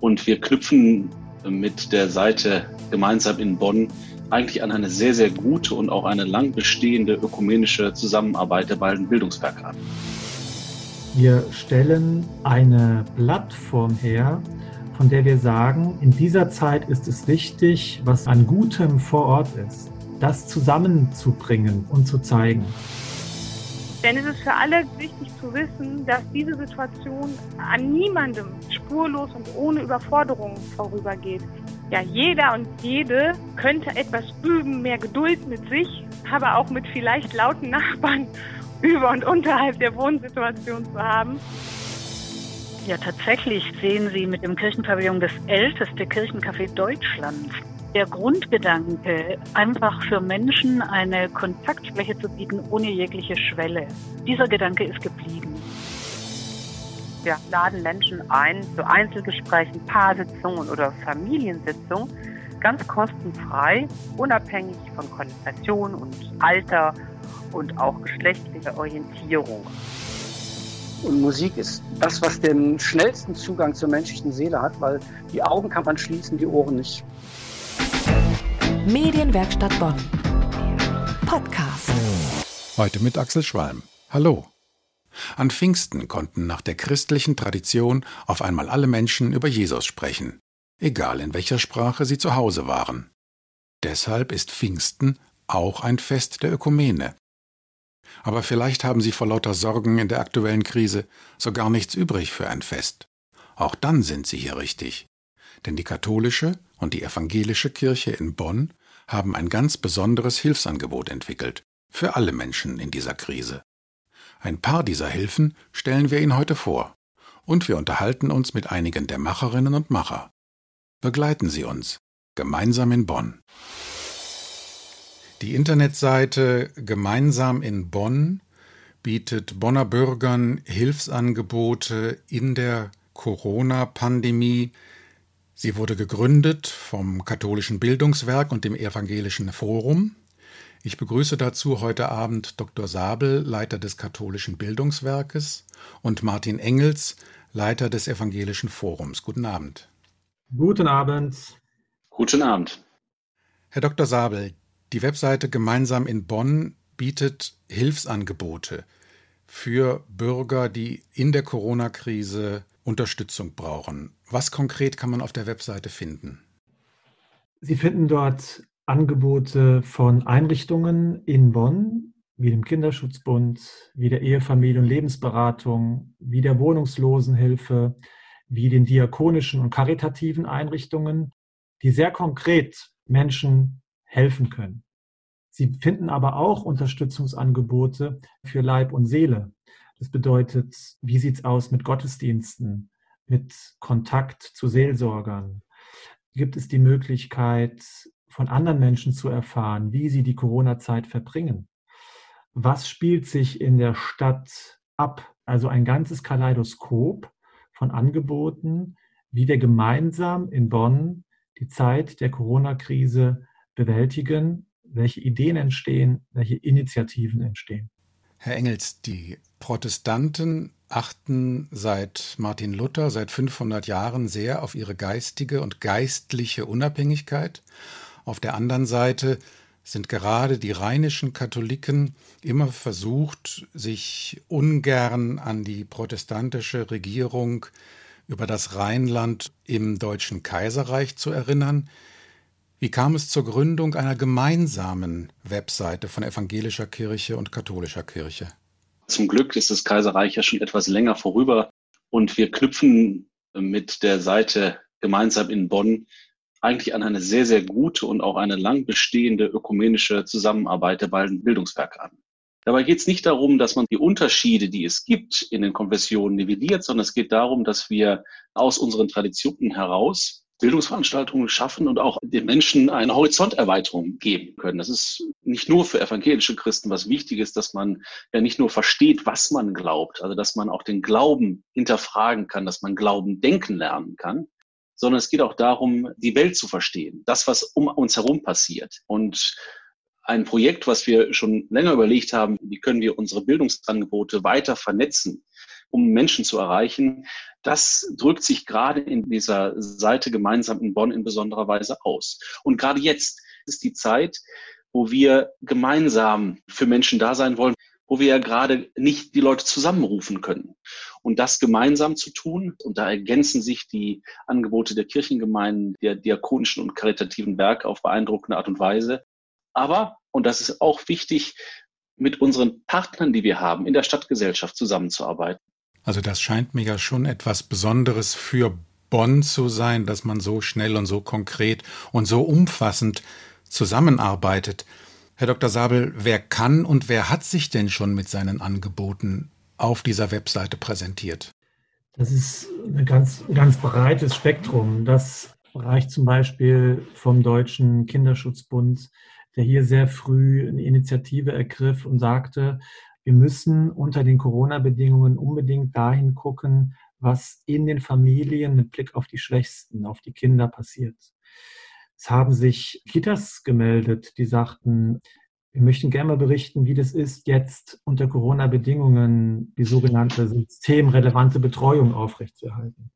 Und wir knüpfen mit der Seite gemeinsam in Bonn eigentlich an eine sehr, sehr gute und auch eine lang bestehende ökumenische Zusammenarbeit der beiden Bildungswerke an. Wir stellen eine Plattform her, von der wir sagen, in dieser Zeit ist es wichtig, was an Gutem vor Ort ist, das zusammenzubringen und zu zeigen. Denn es ist für alle wichtig zu wissen, dass diese Situation an niemandem spurlos und ohne Überforderung vorübergeht. Ja, jeder und jede könnte etwas üben, mehr Geduld mit sich, aber auch mit vielleicht lauten Nachbarn über und unterhalb der Wohnsituation zu haben. Ja, tatsächlich sehen Sie mit dem Kirchenpavillon das älteste Kirchencafé Deutschlands. Der Grundgedanke, einfach für Menschen eine Kontaktfläche zu bieten ohne jegliche Schwelle, dieser Gedanke ist geblieben. Wir laden Menschen ein zu Einzelgesprächen, Paarsitzungen oder Familiensitzungen, ganz kostenfrei, unabhängig von Qualifikation und Alter und auch geschlechtlicher Orientierung. Und Musik ist das, was den schnellsten Zugang zur menschlichen Seele hat, weil die Augen kann man schließen, die Ohren nicht. Medienwerkstatt Bonn. Podcast. Heute mit Axel Schwalm. Hallo. An Pfingsten konnten nach der christlichen Tradition auf einmal alle Menschen über Jesus sprechen, egal in welcher Sprache sie zu Hause waren. Deshalb ist Pfingsten auch ein Fest der Ökumene. Aber vielleicht haben Sie vor lauter Sorgen in der aktuellen Krise so gar nichts übrig für ein Fest. Auch dann sind Sie hier richtig. Denn die katholische und die evangelische Kirche in Bonn haben ein ganz besonderes Hilfsangebot entwickelt. Für alle Menschen in dieser Krise. Ein paar dieser Hilfen stellen wir Ihnen heute vor. Und wir unterhalten uns mit einigen der Macherinnen und Macher. Begleiten Sie uns. Gemeinsam in Bonn. Die Internetseite Gemeinsam in Bonn bietet Bonner Bürgern Hilfsangebote in der Corona-Pandemie. Sie wurde gegründet vom Katholischen Bildungswerk und dem Evangelischen Forum. Ich begrüße dazu heute Abend Dr. Sabel, Leiter des Katholischen Bildungswerkes, und Martin Engels, Leiter des Evangelischen Forums. Guten Abend. Guten Abend. Guten Abend. Herr Dr. Sabel, die Webseite Gemeinsam in Bonn bietet Hilfsangebote für Bürger, die in der Corona-Krise Unterstützung brauchen. Was konkret kann man auf der Webseite finden? Sie finden dort Angebote von Einrichtungen in Bonn, wie dem Kinderschutzbund, wie der Ehefamilie- und Lebensberatung, wie der Wohnungslosenhilfe, wie den diakonischen und karitativen Einrichtungen, die sehr konkret Menschen helfen können. Sie finden aber auch Unterstützungsangebote für Leib und Seele. Das bedeutet, wie sieht's aus mit Gottesdiensten, mit Kontakt zu Seelsorgern? Gibt es die Möglichkeit, von anderen Menschen zu erfahren, wie sie die Corona-Zeit verbringen? Was spielt sich in der Stadt ab? Also ein ganzes Kaleidoskop von Angeboten, wie wir gemeinsam in Bonn die Zeit der Corona-Krise bewältigen, welche Ideen entstehen, welche Initiativen entstehen. Herr Engels, die Protestanten achten seit Martin Luther, seit 500 Jahren sehr auf ihre geistige und geistliche Unabhängigkeit. Auf der anderen Seite sind gerade die rheinischen Katholiken immer versucht, sich ungern an die protestantische Regierung über das Rheinland im Deutschen Kaiserreich zu erinnern. Wie kam es zur Gründung einer gemeinsamen Webseite von evangelischer Kirche und katholischer Kirche? Zum Glück ist das Kaiserreich ja schon etwas länger vorüber und wir knüpfen mit der Seite gemeinsam in Bonn eigentlich an eine sehr, sehr gute und auch eine lang bestehende ökumenische Zusammenarbeit der beiden Bildungswerke an. Dabei geht es nicht darum, dass man die Unterschiede, die es gibt in den Konfessionen, nivelliert, sondern es geht darum, dass wir aus unseren Traditionen heraus Bildungsveranstaltungen schaffen und auch den Menschen eine Horizonterweiterung geben können. Das ist nicht nur für evangelische Christen was wichtig ist, dass man ja nicht nur versteht, was man glaubt, also dass man auch den Glauben hinterfragen kann, dass man Glauben denken lernen kann, sondern es geht auch darum, die Welt zu verstehen, das, was um uns herum passiert. Und ein Projekt, was wir schon länger überlegt haben, wie können wir unsere Bildungsangebote weiter vernetzen, um Menschen zu erreichen. Das drückt sich gerade in dieser Seite gemeinsam in Bonn in besonderer Weise aus. Und gerade jetzt ist die Zeit, wo wir gemeinsam für Menschen da sein wollen, wo wir ja gerade nicht die Leute zusammenrufen können. Und das gemeinsam zu tun, und da ergänzen sich die Angebote der Kirchengemeinden, der diakonischen und karitativen Werke auf beeindruckende Art und Weise. Aber, und das ist auch wichtig, mit unseren Partnern, die wir haben, in der Stadtgesellschaft zusammenzuarbeiten. Also das scheint mir ja schon etwas Besonderes für Bonn zu sein, dass man so schnell und so konkret und so umfassend zusammenarbeitet. Herr Dr. Sabel, wer kann und wer hat sich denn schon mit seinen Angeboten auf dieser Webseite präsentiert? Das ist ein ganz, ganz breites Spektrum. Das reicht zum Beispiel vom Deutschen Kinderschutzbund, der hier sehr früh eine Initiative ergriff und sagte, wir müssen unter den Corona-Bedingungen unbedingt dahin gucken, was in den Familien mit Blick auf die Schwächsten, auf die Kinder passiert. Es haben sich Kitas gemeldet, die sagten, wir möchten gerne mal berichten, wie das ist, jetzt unter Corona-Bedingungen die sogenannte systemrelevante Betreuung aufrechtzuerhalten.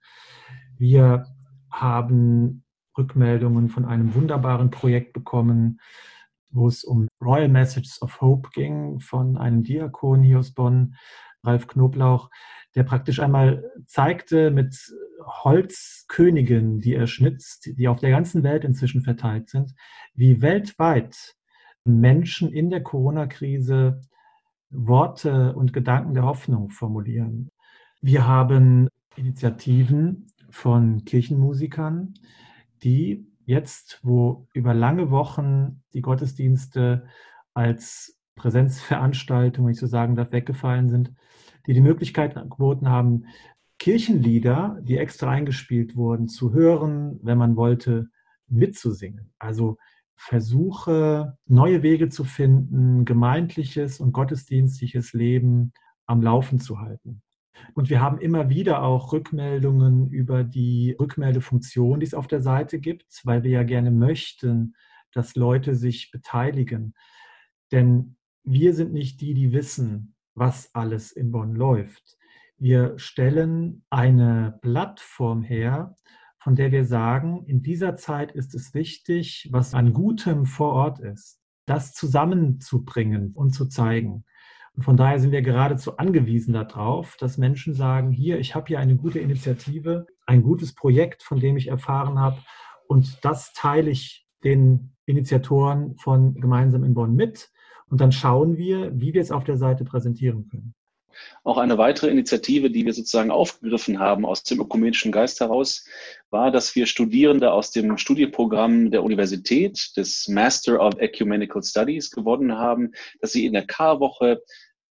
Wir haben Rückmeldungen von einem wunderbaren Projekt bekommen, wo es um Royal Messages of Hope ging von einem Diakon hier aus Bonn, Ralf Knoblauch, der praktisch einmal zeigte mit Holzkönigen, die er schnitzt, die auf der ganzen Welt inzwischen verteilt sind, wie weltweit Menschen in der Corona-Krise Worte und Gedanken der Hoffnung formulieren. Wir haben Initiativen von Kirchenmusikern, die jetzt, wo über lange Wochen die Gottesdienste als Präsenzveranstaltung, wenn ich so sagen darf, weggefallen sind, die die Möglichkeit geboten haben, Kirchenlieder, die extra eingespielt wurden, zu hören, wenn man wollte, mitzusingen. Also Versuche, neue Wege zu finden, gemeindliches und gottesdienstliches Leben am Laufen zu halten. Und wir haben immer wieder auch Rückmeldungen über die Rückmeldefunktion, die es auf der Seite gibt, weil wir ja gerne möchten, dass Leute sich beteiligen. Denn wir sind nicht die, die wissen, was alles in Bonn läuft. Wir stellen eine Plattform her, von der wir sagen, in dieser Zeit ist es wichtig, was an Gutem vor Ort ist, das zusammenzubringen und zu zeigen. Und von daher sind wir geradezu angewiesen darauf, dass Menschen sagen, hier, ich habe hier eine gute Initiative, ein gutes Projekt, von dem ich erfahren habe und das teile ich den Initiatoren von Gemeinsam in Bonn mit und dann schauen wir, wie wir es auf der Seite präsentieren können. Auch eine weitere Initiative, die wir sozusagen aufgegriffen haben aus dem ökumenischen Geist heraus, war, dass wir Studierende aus dem Studieprogramm der Universität des Master of Ecumenical Studies gewonnen haben, dass sie in der K-Woche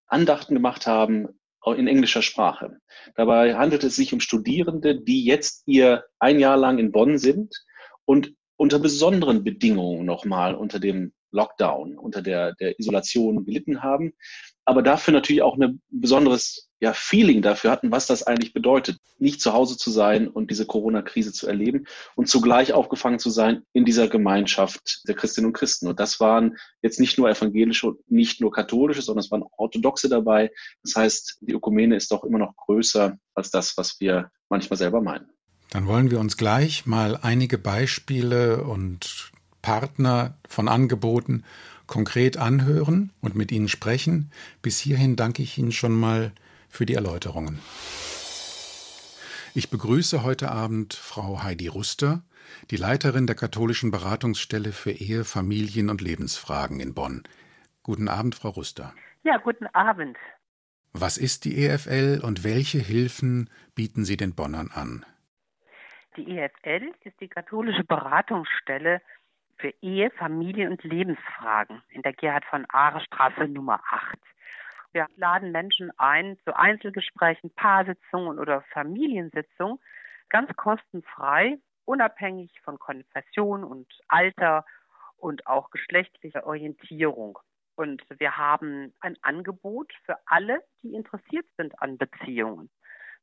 Andachten gemacht haben in englischer Sprache. Dabei handelt es sich um Studierende, die jetzt ihr ein Jahr lang in Bonn sind und unter besonderen Bedingungen nochmal unter dem Lockdown, unter der, der Isolation gelitten haben, aber dafür natürlich auch ein besonderes ja, Feeling dafür hatten, was das eigentlich bedeutet, nicht zu Hause zu sein und diese Corona-Krise zu erleben und zugleich aufgefangen zu sein in dieser Gemeinschaft der Christinnen und Christen. Und das waren jetzt nicht nur evangelische und nicht nur katholische, sondern es waren orthodoxe dabei. Das heißt, die Ökumene ist doch immer noch größer als das, was wir manchmal selber meinen. Dann wollen wir uns gleich mal einige Beispiele und Partner von Angeboten konkret anhören und mit Ihnen sprechen. Bis hierhin danke ich Ihnen schon mal für die Erläuterungen. Ich begrüße heute Abend Frau Heidi Ruster, die Leiterin der katholischen Beratungsstelle für Ehe, Familien und Lebensfragen in Bonn. Guten Abend, Frau Ruster. Ja, guten Abend. Was ist die EFL und welche Hilfen bieten Sie den Bonnern an? Die EFL ist die katholische Beratungsstelle für Ehe, Familie und Lebensfragen in der Gerhard von Aare Straße Nummer 8. Wir laden Menschen ein zu Einzelgesprächen, Paarsitzungen oder Familiensitzungen, ganz kostenfrei, unabhängig von Konfession und Alter und auch geschlechtlicher Orientierung. Und wir haben ein Angebot für alle, die interessiert sind an Beziehungen.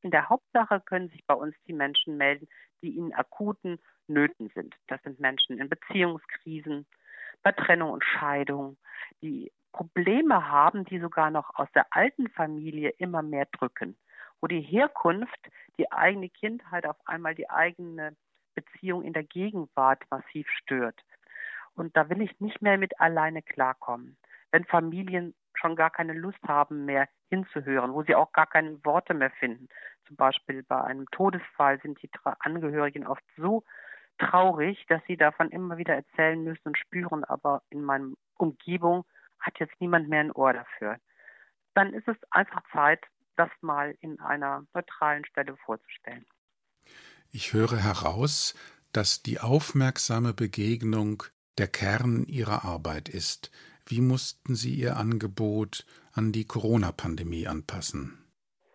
In der Hauptsache können sich bei uns die Menschen melden, die in akuten Nöten sind. Das sind Menschen in Beziehungskrisen, bei Trennung und Scheidung, die Probleme haben, die sogar noch aus der alten Familie immer mehr drücken. wo die Herkunft, die eigene Kindheit auf einmal die eigene Beziehung in der Gegenwart massiv stört. Und da will ich nicht mehr mit alleine klarkommen. Wenn Familien schon gar keine Lust haben mehr hinzuhören, wo sie auch gar keine Worte mehr finden. Zum Beispiel bei einem Todesfall sind die Angehörigen oft so traurig, dass sie davon immer wieder erzählen müssen und spüren, aber in meiner Umgebung hat jetzt niemand mehr ein Ohr dafür. Dann ist es einfach Zeit, das mal in einer neutralen Stelle vorzustellen. Ich höre heraus, dass die aufmerksame Begegnung der Kern Ihrer Arbeit ist. Wie mussten Sie Ihr Angebot an die Corona-Pandemie anpassen?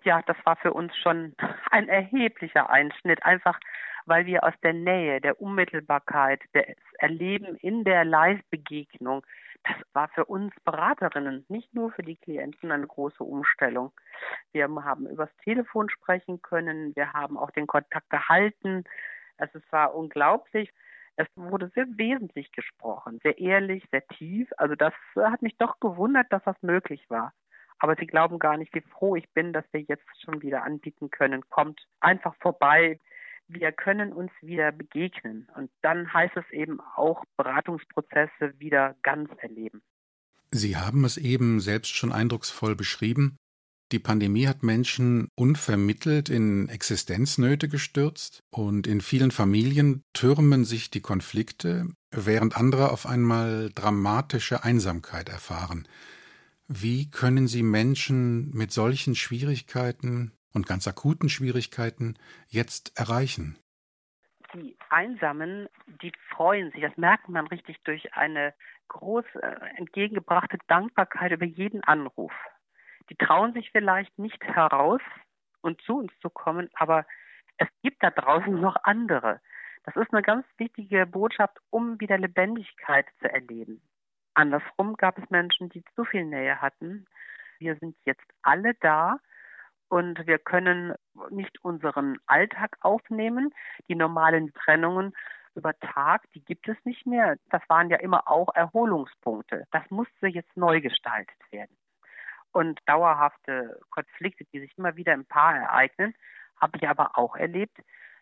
Ja, das war für uns schon ein erheblicher Einschnitt, einfach weil wir aus der Nähe, der Unmittelbarkeit, des Erleben in der Live-Begegnung, das war für uns Beraterinnen, nicht nur für die Klienten, eine große Umstellung. Wir haben übers Telefon sprechen können, wir haben auch den Kontakt gehalten. Also es war unglaublich. Es wurde sehr wesentlich gesprochen, sehr ehrlich, sehr tief. Also das hat mich doch gewundert, dass das möglich war. Aber Sie glauben gar nicht, wie froh ich bin, dass wir jetzt schon wieder anbieten können. Kommt einfach vorbei. Wir können uns wieder begegnen. Und dann heißt es eben auch Beratungsprozesse wieder ganz erleben. Sie haben es eben selbst schon eindrucksvoll beschrieben. Die Pandemie hat Menschen unvermittelt in Existenznöte gestürzt und in vielen Familien türmen sich die Konflikte, während andere auf einmal dramatische Einsamkeit erfahren. Wie können Sie Menschen mit solchen Schwierigkeiten und ganz akuten Schwierigkeiten jetzt erreichen? Die Einsamen, die freuen sich, das merkt man richtig durch eine groß entgegengebrachte Dankbarkeit über jeden Anruf die trauen sich vielleicht nicht heraus und zu uns zu kommen, aber es gibt da draußen noch andere. Das ist eine ganz wichtige Botschaft, um wieder Lebendigkeit zu erleben. Andersrum gab es Menschen, die zu viel Nähe hatten. Wir sind jetzt alle da und wir können nicht unseren Alltag aufnehmen. Die normalen Trennungen über Tag, die gibt es nicht mehr. Das waren ja immer auch Erholungspunkte. Das musste jetzt neu gestaltet werden und dauerhafte Konflikte, die sich immer wieder im Paar ereignen, habe ich aber auch erlebt,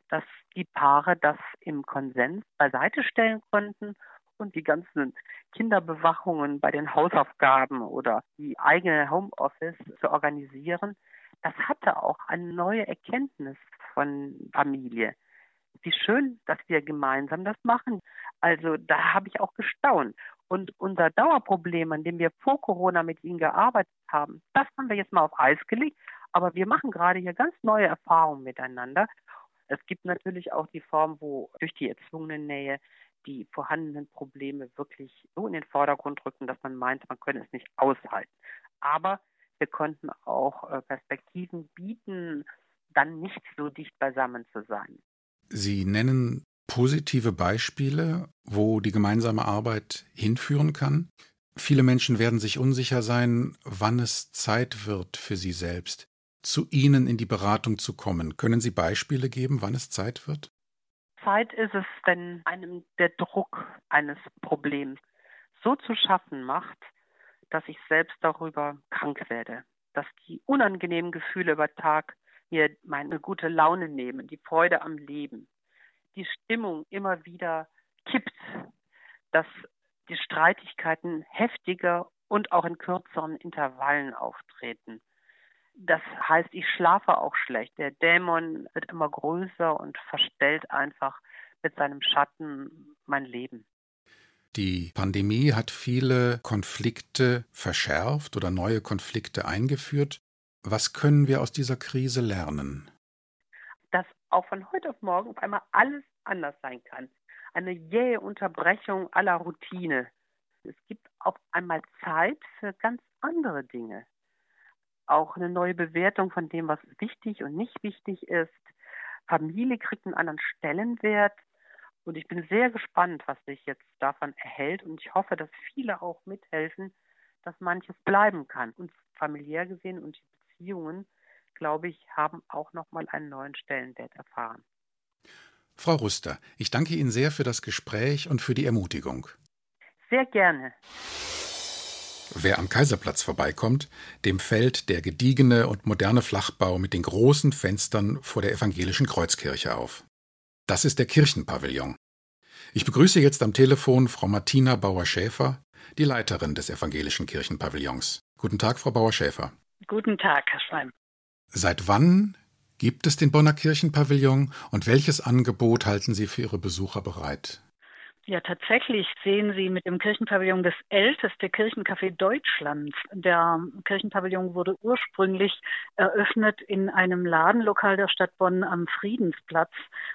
dass die Paare das im Konsens beiseite stellen konnten und die ganzen Kinderbewachungen bei den Hausaufgaben oder die eigene Homeoffice zu organisieren, das hatte auch eine neue Erkenntnis von Familie. Wie schön, dass wir gemeinsam das machen. Also da habe ich auch gestaunt. Und unser Dauerproblem, an dem wir vor Corona mit Ihnen gearbeitet haben, das haben wir jetzt mal auf Eis gelegt. Aber wir machen gerade hier ganz neue Erfahrungen miteinander. Es gibt natürlich auch die Form, wo durch die erzwungene Nähe die vorhandenen Probleme wirklich so in den Vordergrund rücken, dass man meint, man könne es nicht aushalten. Aber wir konnten auch äh, Perspektiven bieten, dann nicht so dicht beisammen zu sein. Sie nennen positive Beispiele, wo die gemeinsame Arbeit hinführen kann. Viele Menschen werden sich unsicher sein, wann es Zeit wird für sie selbst, zu Ihnen in die Beratung zu kommen. Können Sie Beispiele geben, wann es Zeit wird? Zeit ist es, wenn einem der Druck eines Problems so zu schaffen macht, dass ich selbst darüber krank werde, dass die unangenehmen Gefühle über Tag mir meine gute Laune nehmen, die Freude am Leben, die Stimmung immer wieder kippt, dass die Streitigkeiten heftiger und auch in kürzeren Intervallen auftreten. Das heißt, ich schlafe auch schlecht. Der Dämon wird immer größer und verstellt einfach mit seinem Schatten mein Leben. Die Pandemie hat viele Konflikte verschärft oder neue Konflikte eingeführt. Was können wir aus dieser Krise lernen? dass auch von heute auf morgen auf einmal alles anders sein kann. Eine jähe Unterbrechung aller Routine. Es gibt auf einmal Zeit für ganz andere Dinge. Auch eine neue Bewertung von dem, was wichtig und nicht wichtig ist. Familie kriegt einen anderen Stellenwert. Und ich bin sehr gespannt, was sich jetzt davon erhält. Und ich hoffe, dass viele auch mithelfen, dass manches bleiben kann. Und familiär gesehen und die Beziehungen glaube ich, haben auch nochmal einen neuen Stellenwert erfahren. Frau Ruster, ich danke Ihnen sehr für das Gespräch und für die Ermutigung. Sehr gerne. Wer am Kaiserplatz vorbeikommt, dem fällt der gediegene und moderne Flachbau mit den großen Fenstern vor der evangelischen Kreuzkirche auf. Das ist der Kirchenpavillon. Ich begrüße jetzt am Telefon Frau Martina Bauer-Schäfer, die Leiterin des evangelischen Kirchenpavillons. Guten Tag, Frau Bauer-Schäfer. Guten Tag, Herr Schleim. Seit wann gibt es den Bonner Kirchenpavillon und welches Angebot halten Sie für Ihre Besucher bereit? Ja, tatsächlich sehen Sie mit dem Kirchenpavillon das älteste Kirchencafé Deutschlands. Der Kirchenpavillon wurde ursprünglich eröffnet in einem Ladenlokal der Stadt Bonn am Friedensplatz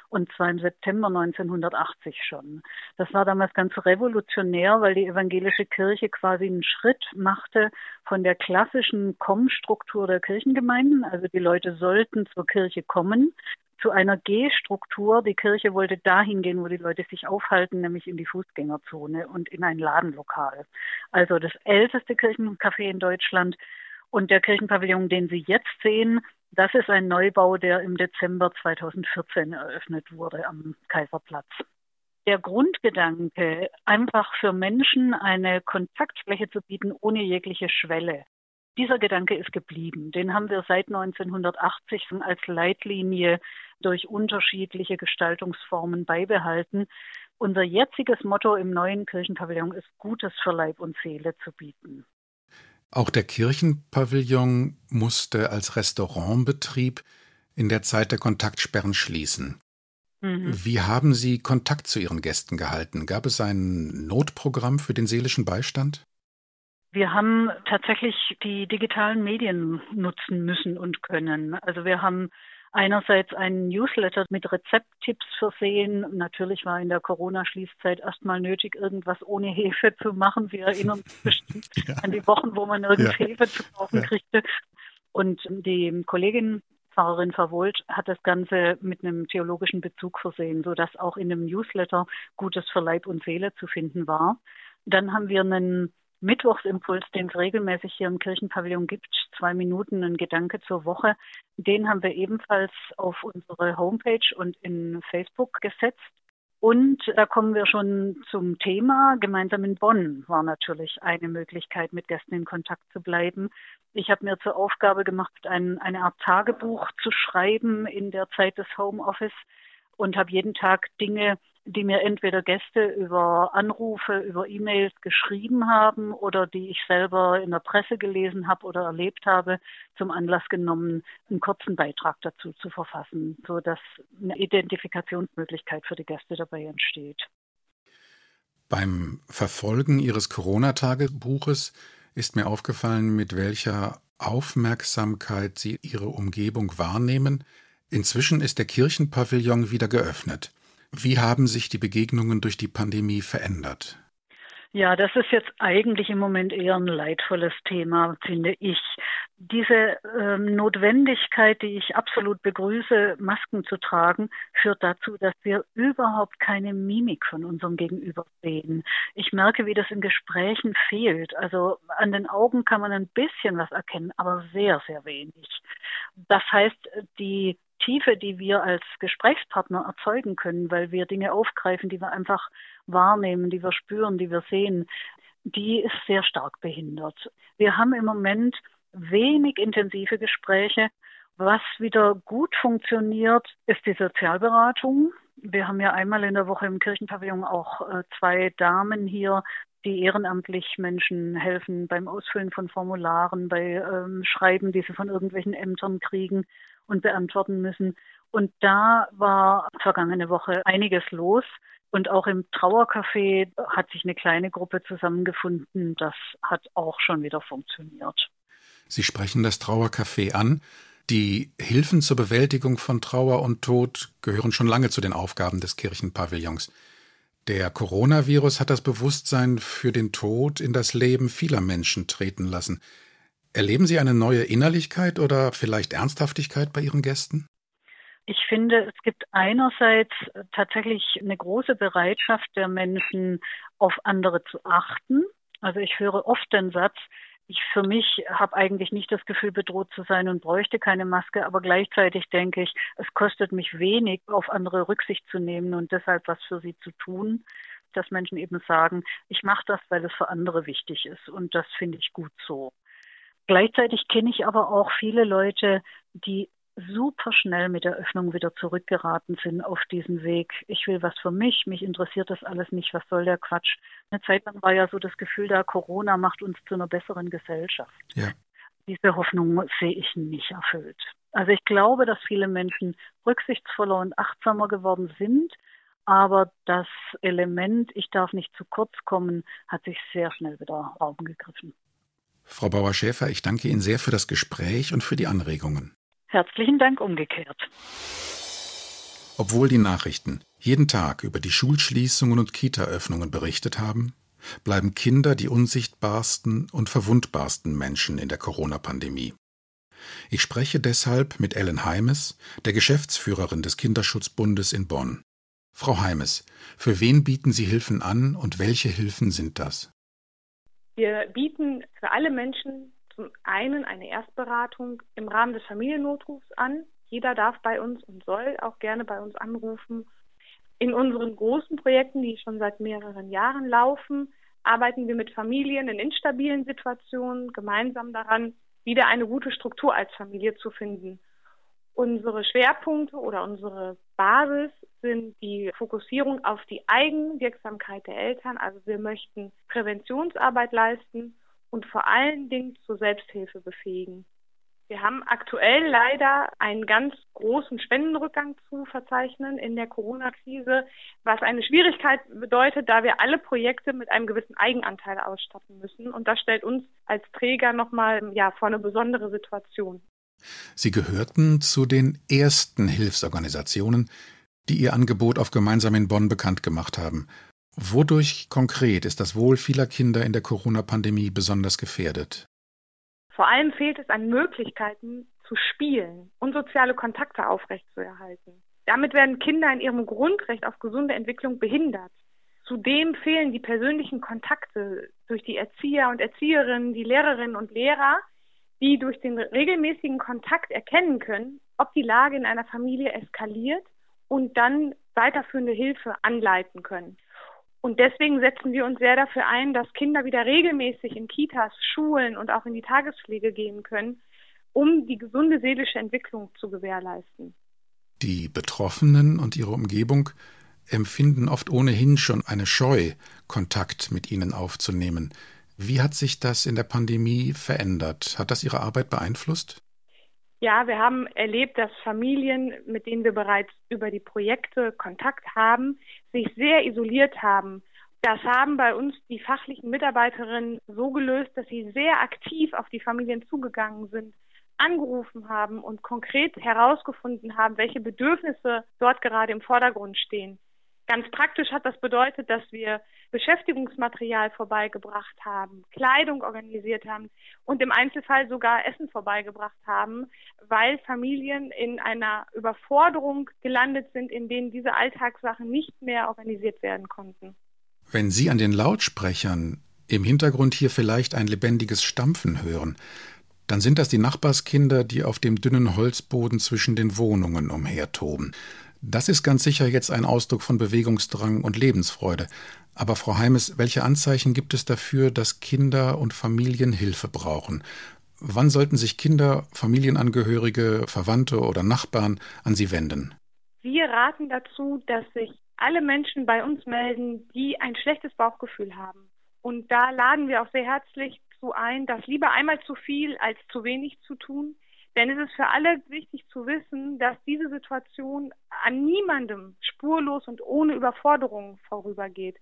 und zwar im September 1980 schon. Das war damals ganz revolutionär, weil die evangelische Kirche quasi einen Schritt machte von der klassischen Kommstruktur der Kirchengemeinden. Also die Leute sollten zur Kirche kommen zu einer G-Struktur. Die Kirche wollte dahin gehen, wo die Leute sich aufhalten, nämlich in die Fußgängerzone und in ein Ladenlokal. Also das älteste Kirchencafé in Deutschland. Und der Kirchenpavillon, den Sie jetzt sehen, das ist ein Neubau, der im Dezember 2014 eröffnet wurde am Kaiserplatz. Der Grundgedanke, einfach für Menschen eine Kontaktfläche zu bieten ohne jegliche Schwelle, dieser Gedanke ist geblieben. Den haben wir seit 1980 als Leitlinie durch unterschiedliche Gestaltungsformen beibehalten. Unser jetziges Motto im neuen Kirchenpavillon ist Gutes für Leib und Seele zu bieten. Auch der Kirchenpavillon musste als Restaurantbetrieb in der Zeit der Kontaktsperren schließen. Mhm. Wie haben Sie Kontakt zu Ihren Gästen gehalten? Gab es ein Notprogramm für den seelischen Beistand? Wir haben tatsächlich die digitalen Medien nutzen müssen und können. Also wir haben einerseits einen Newsletter mit Rezepttipps versehen. Natürlich war in der Corona-Schließzeit erstmal nötig, irgendwas ohne Hefe zu machen. Wir erinnern uns bestimmt ja. an die Wochen, wo man nirgends ja. Hefe zu kaufen ja. kriegte. Und die Kollegin Pfarrerin Verwohlt hat das Ganze mit einem theologischen Bezug versehen, sodass auch in dem Newsletter Gutes für Leib und Seele zu finden war. Dann haben wir einen Mittwochsimpuls, den es regelmäßig hier im Kirchenpavillon gibt, zwei Minuten, ein Gedanke zur Woche. Den haben wir ebenfalls auf unsere Homepage und in Facebook gesetzt. Und da kommen wir schon zum Thema. Gemeinsam in Bonn war natürlich eine Möglichkeit, mit Gästen in Kontakt zu bleiben. Ich habe mir zur Aufgabe gemacht, ein, eine Art Tagebuch zu schreiben in der Zeit des Homeoffice und habe jeden Tag Dinge die mir entweder Gäste über Anrufe, über E-Mails geschrieben haben oder die ich selber in der Presse gelesen habe oder erlebt habe, zum Anlass genommen, einen kurzen Beitrag dazu zu verfassen, so dass eine Identifikationsmöglichkeit für die Gäste dabei entsteht. Beim Verfolgen Ihres Corona-Tagebuches ist mir aufgefallen, mit welcher Aufmerksamkeit Sie Ihre Umgebung wahrnehmen. Inzwischen ist der Kirchenpavillon wieder geöffnet. Wie haben sich die Begegnungen durch die Pandemie verändert? Ja, das ist jetzt eigentlich im Moment eher ein leidvolles Thema, finde ich. Diese ähm, Notwendigkeit, die ich absolut begrüße, Masken zu tragen, führt dazu, dass wir überhaupt keine Mimik von unserem Gegenüber sehen. Ich merke, wie das in Gesprächen fehlt. Also an den Augen kann man ein bisschen was erkennen, aber sehr, sehr wenig. Das heißt, die Tiefe, die wir als Gesprächspartner erzeugen können, weil wir Dinge aufgreifen, die wir einfach wahrnehmen, die wir spüren, die wir sehen, die ist sehr stark behindert. Wir haben im Moment wenig intensive Gespräche. Was wieder gut funktioniert, ist die Sozialberatung. Wir haben ja einmal in der Woche im Kirchenpavillon auch äh, zwei Damen hier, die ehrenamtlich Menschen helfen beim Ausfüllen von Formularen, bei ähm, Schreiben, die sie von irgendwelchen Ämtern kriegen und beantworten müssen. Und da war vergangene Woche einiges los. Und auch im Trauercafé hat sich eine kleine Gruppe zusammengefunden. Das hat auch schon wieder funktioniert. Sie sprechen das Trauercafé an. Die Hilfen zur Bewältigung von Trauer und Tod gehören schon lange zu den Aufgaben des Kirchenpavillons. Der Coronavirus hat das Bewusstsein für den Tod in das Leben vieler Menschen treten lassen. Erleben Sie eine neue Innerlichkeit oder vielleicht Ernsthaftigkeit bei Ihren Gästen? Ich finde, es gibt einerseits tatsächlich eine große Bereitschaft der Menschen, auf andere zu achten. Also ich höre oft den Satz, ich für mich habe eigentlich nicht das Gefühl, bedroht zu sein und bräuchte keine Maske, aber gleichzeitig denke ich, es kostet mich wenig, auf andere Rücksicht zu nehmen und deshalb was für sie zu tun. dass Menschen eben sagen, ich mache das, weil es für andere wichtig ist. Und das finde ich gut so. Gleichzeitig kenne ich aber auch viele Leute, die super schnell mit der Öffnung wieder zurückgeraten sind auf diesen Weg. Ich will was für mich, mich interessiert das alles nicht, was soll der Quatsch. Eine Zeit lang war ja so das Gefühl da, Corona macht uns zu einer besseren Gesellschaft. Ja. Diese Hoffnung sehe ich nicht erfüllt. Also ich glaube, dass viele Menschen rücksichtsvoller und achtsamer geworden sind, aber das Element, ich darf nicht zu kurz kommen, hat sich sehr schnell wieder Raum gegriffen. Frau Bauer-Schäfer, ich danke Ihnen sehr für das Gespräch und für die Anregungen. Herzlichen Dank umgekehrt. Obwohl die Nachrichten jeden Tag über die Schulschließungen und Kitaöffnungen berichtet haben, bleiben Kinder die unsichtbarsten und verwundbarsten Menschen in der Corona-Pandemie. Ich spreche deshalb mit Ellen Heimes, der Geschäftsführerin des Kinderschutzbundes in Bonn. Frau Heimes, für wen bieten Sie Hilfen an und welche Hilfen sind das? Wir bieten für alle Menschen zum einen eine Erstberatung im Rahmen des Familiennotrufs an. Jeder darf bei uns und soll auch gerne bei uns anrufen. In unseren großen Projekten, die schon seit mehreren Jahren laufen, arbeiten wir mit Familien in instabilen Situationen gemeinsam daran, wieder eine gute Struktur als Familie zu finden. Unsere Schwerpunkte oder unsere Basis sind die Fokussierung auf die Eigenwirksamkeit der Eltern. Also wir möchten Präventionsarbeit leisten und vor allen Dingen zur Selbsthilfe befähigen. Wir haben aktuell leider einen ganz großen Spendenrückgang zu verzeichnen in der Corona-Krise, was eine Schwierigkeit bedeutet, da wir alle Projekte mit einem gewissen Eigenanteil ausstatten müssen. Und das stellt uns als Träger nochmal ja, vor eine besondere Situation. Sie gehörten zu den ersten Hilfsorganisationen, die ihr Angebot auf Gemeinsam in Bonn bekannt gemacht haben. Wodurch konkret ist das Wohl vieler Kinder in der Corona-Pandemie besonders gefährdet? Vor allem fehlt es an Möglichkeiten zu spielen und soziale Kontakte aufrechtzuerhalten. Damit werden Kinder in ihrem Grundrecht auf gesunde Entwicklung behindert. Zudem fehlen die persönlichen Kontakte durch die Erzieher und Erzieherinnen, die Lehrerinnen und Lehrer, die durch den regelmäßigen Kontakt erkennen können, ob die Lage in einer Familie eskaliert und dann weiterführende Hilfe anleiten können. Und deswegen setzen wir uns sehr dafür ein, dass Kinder wieder regelmäßig in Kitas, Schulen und auch in die Tagespflege gehen können, um die gesunde seelische Entwicklung zu gewährleisten. Die Betroffenen und ihre Umgebung empfinden oft ohnehin schon eine Scheu, Kontakt mit ihnen aufzunehmen. Wie hat sich das in der Pandemie verändert? Hat das Ihre Arbeit beeinflusst? Ja, wir haben erlebt, dass Familien, mit denen wir bereits über die Projekte Kontakt haben, sich sehr isoliert haben. Das haben bei uns die fachlichen Mitarbeiterinnen so gelöst, dass sie sehr aktiv auf die Familien zugegangen sind, angerufen haben und konkret herausgefunden haben, welche Bedürfnisse dort gerade im Vordergrund stehen. Ganz praktisch hat das bedeutet, dass wir Beschäftigungsmaterial vorbeigebracht haben, Kleidung organisiert haben und im Einzelfall sogar Essen vorbeigebracht haben, weil Familien in einer Überforderung gelandet sind, in denen diese Alltagssachen nicht mehr organisiert werden konnten. Wenn Sie an den Lautsprechern im Hintergrund hier vielleicht ein lebendiges Stampfen hören, dann sind das die Nachbarskinder, die auf dem dünnen Holzboden zwischen den Wohnungen umhertoben. Das ist ganz sicher jetzt ein Ausdruck von Bewegungsdrang und Lebensfreude. Aber Frau Heimes, welche Anzeichen gibt es dafür, dass Kinder und Familien Hilfe brauchen? Wann sollten sich Kinder, Familienangehörige, Verwandte oder Nachbarn an Sie wenden? Wir raten dazu, dass sich alle Menschen bei uns melden, die ein schlechtes Bauchgefühl haben. Und da laden wir auch sehr herzlich zu ein, das lieber einmal zu viel als zu wenig zu tun. Denn es ist für alle wichtig zu wissen, dass diese Situation an niemandem spurlos und ohne Überforderung vorübergeht.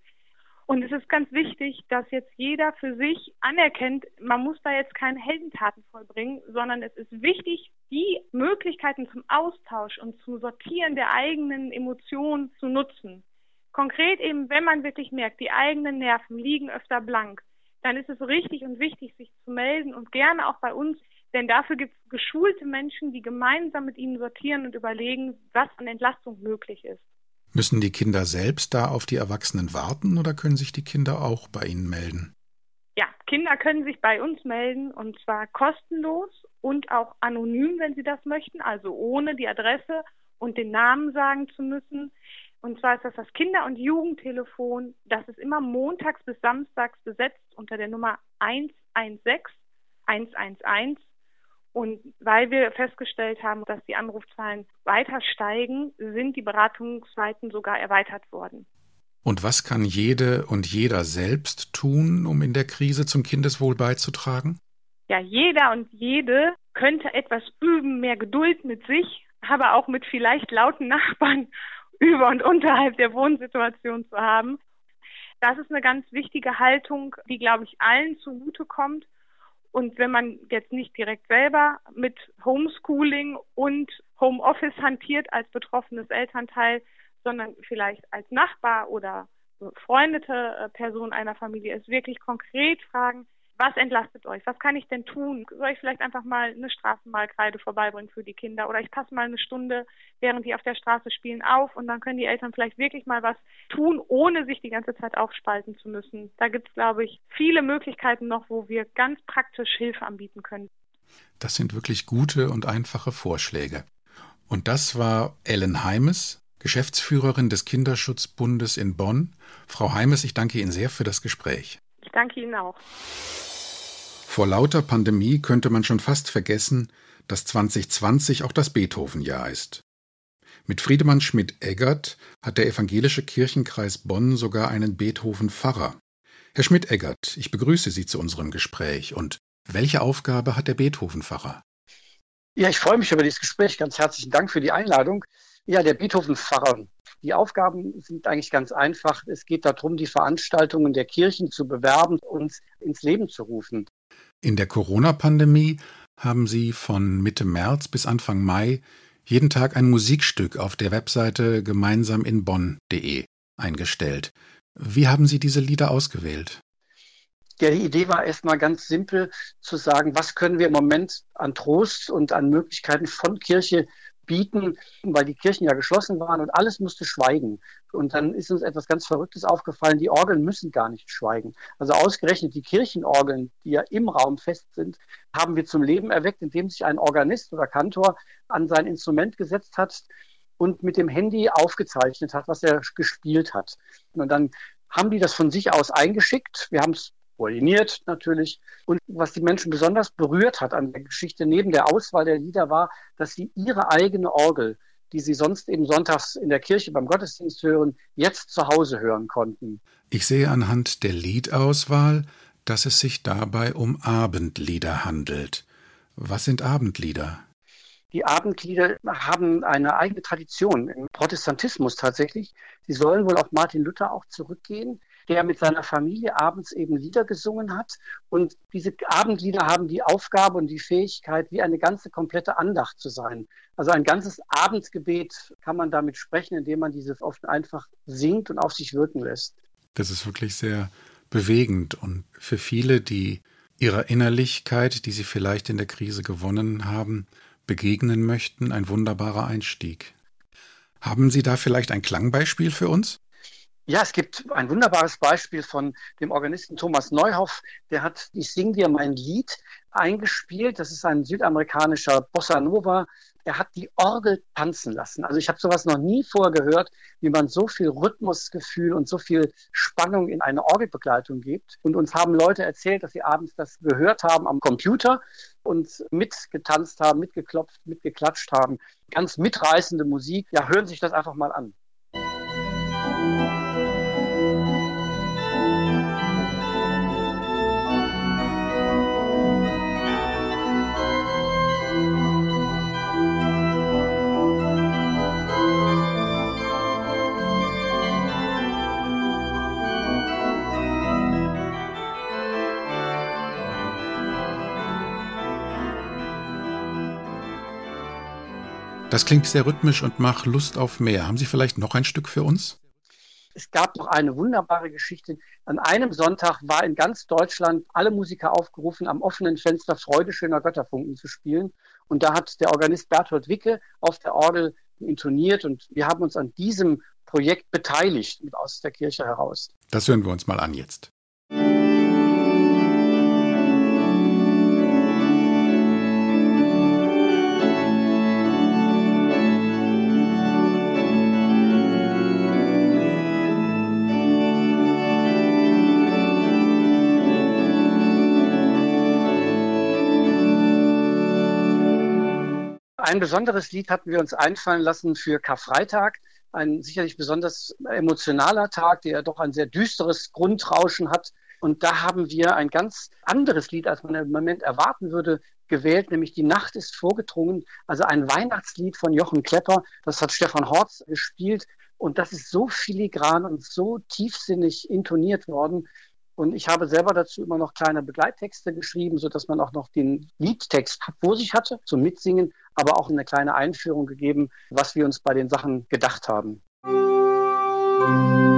Und es ist ganz wichtig, dass jetzt jeder für sich anerkennt, man muss da jetzt keine Heldentaten vollbringen, sondern es ist wichtig, die Möglichkeiten zum Austausch und zum Sortieren der eigenen Emotionen zu nutzen. Konkret eben, wenn man wirklich merkt, die eigenen Nerven liegen öfter blank, dann ist es richtig und wichtig, sich zu melden und gerne auch bei uns denn dafür gibt es geschulte Menschen, die gemeinsam mit ihnen sortieren und überlegen, was an Entlastung möglich ist. Müssen die Kinder selbst da auf die Erwachsenen warten oder können sich die Kinder auch bei Ihnen melden? Ja, Kinder können sich bei uns melden und zwar kostenlos und auch anonym, wenn sie das möchten, also ohne die Adresse und den Namen sagen zu müssen. Und zwar ist das das Kinder- und Jugendtelefon. Das ist immer montags bis samstags besetzt unter der Nummer 116 111. Und weil wir festgestellt haben, dass die Anrufzahlen weiter steigen, sind die Beratungszeiten sogar erweitert worden. Und was kann jede und jeder selbst tun, um in der Krise zum Kindeswohl beizutragen? Ja, jeder und jede könnte etwas üben, mehr Geduld mit sich, aber auch mit vielleicht lauten Nachbarn über und unterhalb der Wohnsituation zu haben. Das ist eine ganz wichtige Haltung, die, glaube ich, allen zugutekommt. Und wenn man jetzt nicht direkt selber mit Homeschooling und Homeoffice hantiert als betroffenes Elternteil, sondern vielleicht als Nachbar oder befreundete äh, Person einer Familie ist, wirklich konkret fragen, was entlastet euch? Was kann ich denn tun? Soll ich vielleicht einfach mal eine Straßenmalkreide vorbeibringen für die Kinder? Oder ich passe mal eine Stunde, während die auf der Straße spielen, auf und dann können die Eltern vielleicht wirklich mal was tun, ohne sich die ganze Zeit aufspalten zu müssen. Da gibt es, glaube ich, viele Möglichkeiten noch, wo wir ganz praktisch Hilfe anbieten können. Das sind wirklich gute und einfache Vorschläge. Und das war Ellen Heimes, Geschäftsführerin des Kinderschutzbundes in Bonn. Frau Heimes, ich danke Ihnen sehr für das Gespräch. Danke Ihnen auch. Vor lauter Pandemie könnte man schon fast vergessen, dass 2020 auch das Beethoven-Jahr ist. Mit Friedemann Schmidt-Eggert hat der evangelische Kirchenkreis Bonn sogar einen Beethoven-Pfarrer. Herr Schmidt-Eggert, ich begrüße Sie zu unserem Gespräch. Und welche Aufgabe hat der Beethoven-Pfarrer? Ja, ich freue mich über dieses Gespräch. Ganz herzlichen Dank für die Einladung. Ja, der Beethoven-Pfarrer. Die Aufgaben sind eigentlich ganz einfach. Es geht darum, die Veranstaltungen der Kirchen zu bewerben und ins Leben zu rufen. In der Corona-Pandemie haben Sie von Mitte März bis Anfang Mai jeden Tag ein Musikstück auf der Webseite gemeinsaminbonn.de eingestellt. Wie haben Sie diese Lieder ausgewählt? Ja, die Idee war erstmal ganz simpel zu sagen, was können wir im Moment an Trost und an Möglichkeiten von Kirche bieten, weil die Kirchen ja geschlossen waren und alles musste schweigen. Und dann ist uns etwas ganz Verrücktes aufgefallen, die Orgeln müssen gar nicht schweigen. Also ausgerechnet die Kirchenorgeln, die ja im Raum fest sind, haben wir zum Leben erweckt, indem sich ein Organist oder Kantor an sein Instrument gesetzt hat und mit dem Handy aufgezeichnet hat, was er gespielt hat. Und dann haben die das von sich aus eingeschickt. Wir haben es koordiniert natürlich. Und was die Menschen besonders berührt hat an der Geschichte neben der Auswahl der Lieder war, dass sie ihre eigene Orgel, die sie sonst eben sonntags in der Kirche beim Gottesdienst hören, jetzt zu Hause hören konnten. Ich sehe anhand der Liedauswahl, dass es sich dabei um Abendlieder handelt. Was sind Abendlieder? Die Abendlieder haben eine eigene Tradition im Protestantismus tatsächlich. Sie sollen wohl auf Martin Luther auch zurückgehen der mit seiner Familie abends eben Lieder gesungen hat. Und diese Abendlieder haben die Aufgabe und die Fähigkeit, wie eine ganze komplette Andacht zu sein. Also ein ganzes Abendsgebet kann man damit sprechen, indem man dieses oft einfach singt und auf sich wirken lässt. Das ist wirklich sehr bewegend und für viele, die ihrer Innerlichkeit, die sie vielleicht in der Krise gewonnen haben, begegnen möchten, ein wunderbarer Einstieg. Haben Sie da vielleicht ein Klangbeispiel für uns? Ja, es gibt ein wunderbares Beispiel von dem Organisten Thomas Neuhoff. Der hat Ich sing dir mein Lied eingespielt. Das ist ein südamerikanischer Bossa Nova. Er hat die Orgel tanzen lassen. Also ich habe sowas noch nie vorgehört, wie man so viel Rhythmusgefühl und so viel Spannung in eine Orgelbegleitung gibt. Und uns haben Leute erzählt, dass sie abends das gehört haben am Computer und mitgetanzt haben, mitgeklopft, mitgeklatscht haben. Ganz mitreißende Musik. Ja, hören Sie sich das einfach mal an. Das klingt sehr rhythmisch und macht Lust auf mehr. Haben Sie vielleicht noch ein Stück für uns? Es gab noch eine wunderbare Geschichte. An einem Sonntag war in ganz Deutschland alle Musiker aufgerufen, am offenen Fenster Freude schöner Götterfunken zu spielen. Und da hat der Organist Bertolt Wicke auf der Orgel intoniert und wir haben uns an diesem Projekt beteiligt aus der Kirche heraus. Das hören wir uns mal an jetzt. Ein besonderes Lied hatten wir uns einfallen lassen für Karfreitag. Ein sicherlich besonders emotionaler Tag, der doch ein sehr düsteres Grundrauschen hat. Und da haben wir ein ganz anderes Lied, als man im Moment erwarten würde, gewählt, nämlich Die Nacht ist vorgedrungen. Also ein Weihnachtslied von Jochen Klepper. Das hat Stefan Horz gespielt. Und das ist so filigran und so tiefsinnig intoniert worden. Und ich habe selber dazu immer noch kleine Begleittexte geschrieben, sodass man auch noch den Liedtext vor sich hatte zum Mitsingen, aber auch eine kleine Einführung gegeben, was wir uns bei den Sachen gedacht haben. Musik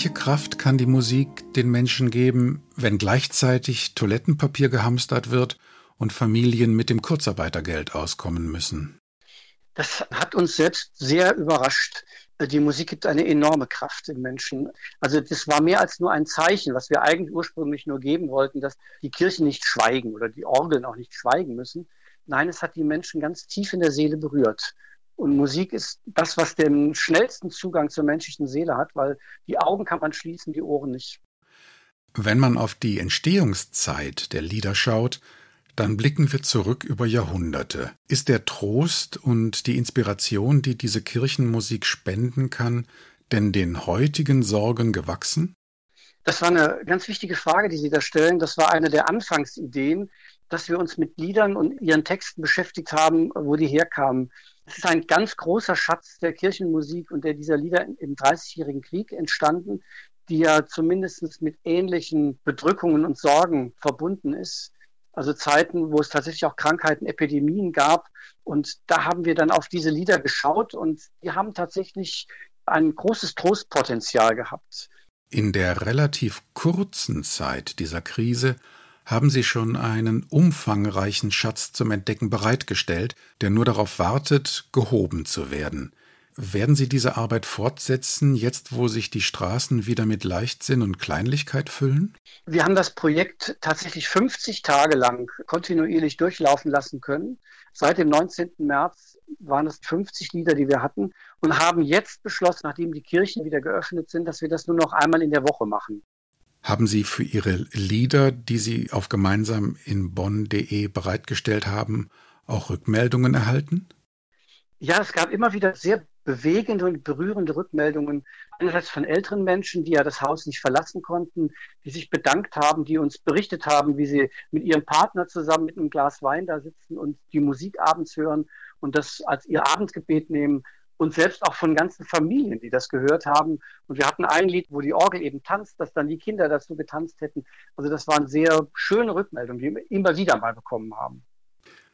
Welche Kraft kann die Musik den Menschen geben, wenn gleichzeitig Toilettenpapier gehamstert wird und Familien mit dem Kurzarbeitergeld auskommen müssen? Das hat uns selbst sehr überrascht. Die Musik gibt eine enorme Kraft im Menschen. Also das war mehr als nur ein Zeichen, was wir eigentlich ursprünglich nur geben wollten, dass die Kirchen nicht schweigen oder die Orgeln auch nicht schweigen müssen. Nein, es hat die Menschen ganz tief in der Seele berührt. Und Musik ist das, was den schnellsten Zugang zur menschlichen Seele hat, weil die Augen kann man schließen, die Ohren nicht. Wenn man auf die Entstehungszeit der Lieder schaut, dann blicken wir zurück über Jahrhunderte. Ist der Trost und die Inspiration, die diese Kirchenmusik spenden kann, denn den heutigen Sorgen gewachsen? Das war eine ganz wichtige Frage, die Sie da stellen. Das war eine der Anfangsideen, dass wir uns mit Liedern und ihren Texten beschäftigt haben, wo die herkamen. Es ist ein ganz großer Schatz der Kirchenmusik und der dieser Lieder im Dreißigjährigen Krieg entstanden, die ja zumindest mit ähnlichen Bedrückungen und Sorgen verbunden ist. Also Zeiten, wo es tatsächlich auch Krankheiten, Epidemien gab. Und da haben wir dann auf diese Lieder geschaut und die haben tatsächlich ein großes Trostpotenzial gehabt. In der relativ kurzen Zeit dieser Krise haben Sie schon einen umfangreichen Schatz zum Entdecken bereitgestellt, der nur darauf wartet, gehoben zu werden. Werden Sie diese Arbeit fortsetzen, jetzt wo sich die Straßen wieder mit Leichtsinn und Kleinlichkeit füllen? Wir haben das Projekt tatsächlich 50 Tage lang kontinuierlich durchlaufen lassen können. Seit dem 19. März waren es 50 Lieder, die wir hatten und haben jetzt beschlossen, nachdem die Kirchen wieder geöffnet sind, dass wir das nur noch einmal in der Woche machen. Haben Sie für Ihre Lieder, die Sie auf gemeinsam in Bonn.de bereitgestellt haben, auch Rückmeldungen erhalten? Ja, es gab immer wieder sehr bewegende und berührende Rückmeldungen. Einerseits von älteren Menschen, die ja das Haus nicht verlassen konnten, die sich bedankt haben, die uns berichtet haben, wie sie mit ihrem Partner zusammen mit einem Glas Wein da sitzen und die Musik abends hören und das als ihr Abendgebet nehmen und selbst auch von ganzen Familien, die das gehört haben. Und wir hatten ein Lied, wo die Orgel eben tanzt, dass dann die Kinder dazu getanzt hätten. Also das waren sehr schöne Rückmeldungen, die wir immer wieder mal bekommen haben.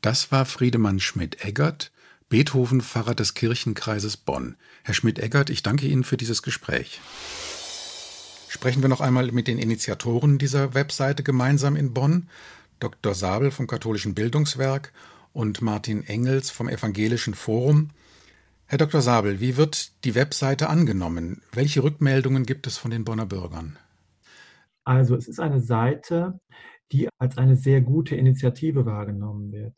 Das war Friedemann Schmidt-Eggert, Beethoven-Pfarrer des Kirchenkreises Bonn. Herr Schmidt-Eggert, ich danke Ihnen für dieses Gespräch. Sprechen wir noch einmal mit den Initiatoren dieser Webseite gemeinsam in Bonn, Dr. Sabel vom Katholischen Bildungswerk und Martin Engels vom Evangelischen Forum. Herr Dr. Sabel, wie wird die Webseite angenommen? Welche Rückmeldungen gibt es von den Bonner Bürgern? Also es ist eine Seite, die als eine sehr gute Initiative wahrgenommen wird.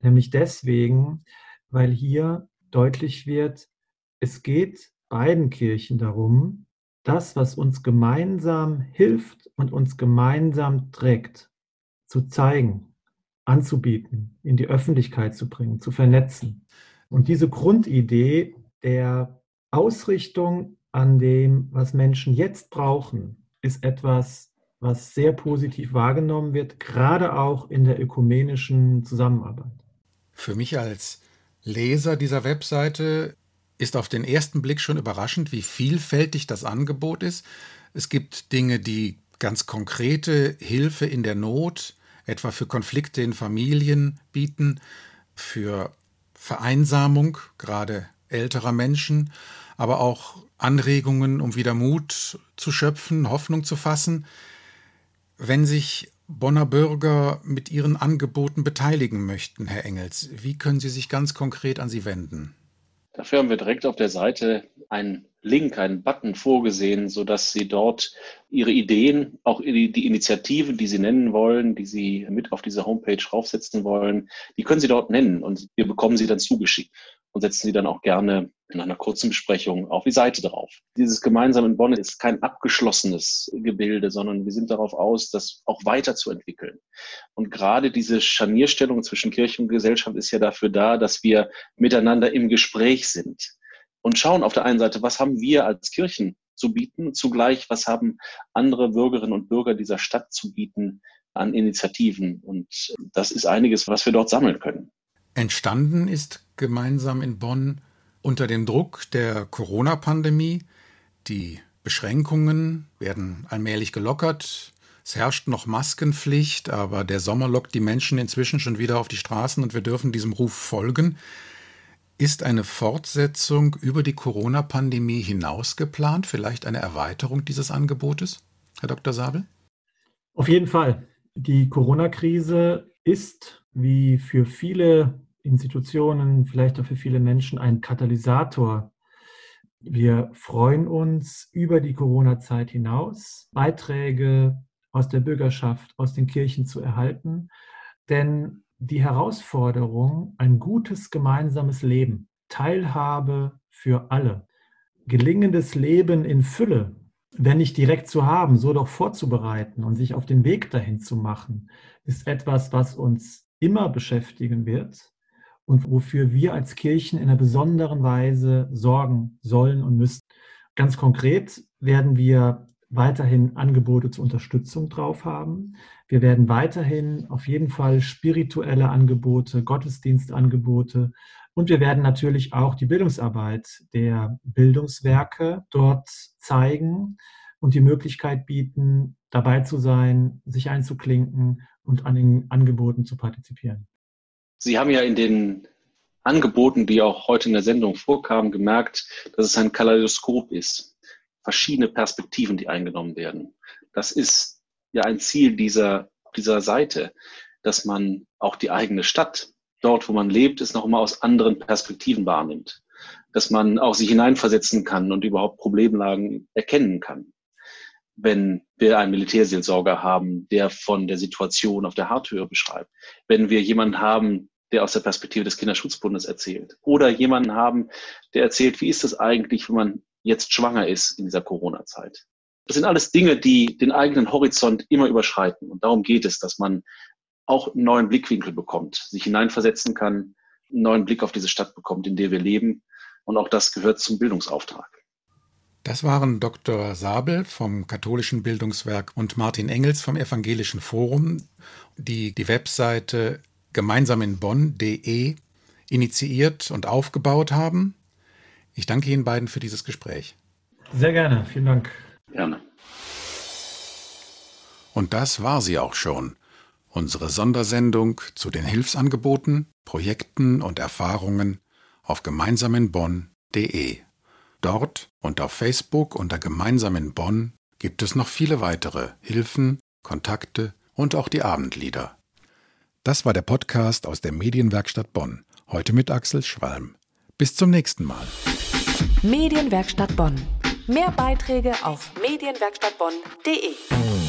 Nämlich deswegen, weil hier deutlich wird, es geht beiden Kirchen darum, das, was uns gemeinsam hilft und uns gemeinsam trägt, zu zeigen, anzubieten, in die Öffentlichkeit zu bringen, zu vernetzen. Und diese Grundidee der Ausrichtung an dem, was Menschen jetzt brauchen, ist etwas, was sehr positiv wahrgenommen wird, gerade auch in der ökumenischen Zusammenarbeit. Für mich als Leser dieser Webseite ist auf den ersten Blick schon überraschend, wie vielfältig das Angebot ist. Es gibt Dinge, die ganz konkrete Hilfe in der Not, etwa für Konflikte in Familien bieten, für Vereinsamung, gerade älterer Menschen, aber auch Anregungen, um wieder Mut zu schöpfen, Hoffnung zu fassen. Wenn sich Bonner Bürger mit Ihren Angeboten beteiligen möchten, Herr Engels, wie können Sie sich ganz konkret an Sie wenden? Dafür haben wir direkt auf der Seite ein Link, einen Button vorgesehen, so dass Sie dort Ihre Ideen, auch die Initiativen, die Sie nennen wollen, die Sie mit auf diese Homepage raufsetzen wollen, die können Sie dort nennen und wir bekommen sie dann zugeschickt und setzen sie dann auch gerne in einer kurzen Besprechung auf die Seite drauf. Dieses gemeinsam in Bonn ist kein abgeschlossenes Gebilde, sondern wir sind darauf aus, das auch weiterzuentwickeln. Und gerade diese Scharnierstellung zwischen Kirche und Gesellschaft ist ja dafür da, dass wir miteinander im Gespräch sind und schauen auf der einen Seite, was haben wir als Kirchen zu bieten, zugleich, was haben andere Bürgerinnen und Bürger dieser Stadt zu bieten an Initiativen. Und das ist einiges, was wir dort sammeln können. Entstanden ist gemeinsam in Bonn unter dem Druck der Corona-Pandemie. Die Beschränkungen werden allmählich gelockert. Es herrscht noch Maskenpflicht, aber der Sommer lockt die Menschen inzwischen schon wieder auf die Straßen und wir dürfen diesem Ruf folgen. Ist eine Fortsetzung über die Corona-Pandemie hinaus geplant? Vielleicht eine Erweiterung dieses Angebotes, Herr Dr. Sabel? Auf jeden Fall. Die Corona-Krise ist, wie für viele Institutionen, vielleicht auch für viele Menschen ein Katalysator. Wir freuen uns über die Corona-Zeit hinaus, Beiträge aus der Bürgerschaft, aus den Kirchen zu erhalten. Denn die Herausforderung, ein gutes gemeinsames Leben, Teilhabe für alle, gelingendes Leben in Fülle, wenn nicht direkt zu haben, so doch vorzubereiten und sich auf den Weg dahin zu machen, ist etwas, was uns immer beschäftigen wird und wofür wir als Kirchen in einer besonderen Weise sorgen sollen und müssen. Ganz konkret werden wir weiterhin Angebote zur Unterstützung drauf haben. Wir werden weiterhin auf jeden Fall spirituelle Angebote, Gottesdienstangebote und wir werden natürlich auch die Bildungsarbeit der Bildungswerke dort zeigen und die Möglichkeit bieten, dabei zu sein, sich einzuklinken und an den Angeboten zu partizipieren. Sie haben ja in den Angeboten, die auch heute in der Sendung vorkamen, gemerkt, dass es ein Kaleidoskop ist. Verschiedene Perspektiven, die eingenommen werden. Das ist ja ein Ziel dieser, dieser Seite, dass man auch die eigene Stadt, dort wo man lebt, es noch mal aus anderen Perspektiven wahrnimmt. Dass man auch sich hineinversetzen kann und überhaupt Problemlagen erkennen kann wenn wir einen Militärseelsorger haben, der von der Situation auf der Harthöhe beschreibt, wenn wir jemanden haben, der aus der Perspektive des Kinderschutzbundes erzählt, oder jemanden haben, der erzählt, wie ist es eigentlich, wenn man jetzt schwanger ist in dieser Corona-Zeit. Das sind alles Dinge, die den eigenen Horizont immer überschreiten. Und darum geht es, dass man auch einen neuen Blickwinkel bekommt, sich hineinversetzen kann, einen neuen Blick auf diese Stadt bekommt, in der wir leben. Und auch das gehört zum Bildungsauftrag. Das waren Dr. Sabel vom Katholischen Bildungswerk und Martin Engels vom Evangelischen Forum, die die Webseite gemeinsam in Bonn.de initiiert und aufgebaut haben. Ich danke Ihnen beiden für dieses Gespräch. Sehr gerne, vielen Dank. Gerne. Und das war sie auch schon. Unsere Sondersendung zu den Hilfsangeboten, Projekten und Erfahrungen auf gemeinsaminbonn.de. Dort und auf Facebook unter Gemeinsam in Bonn gibt es noch viele weitere Hilfen, Kontakte und auch die Abendlieder. Das war der Podcast aus der Medienwerkstatt Bonn, heute mit Axel Schwalm. Bis zum nächsten Mal. Medienwerkstatt Bonn. Mehr Beiträge auf medienwerkstattbonn.de.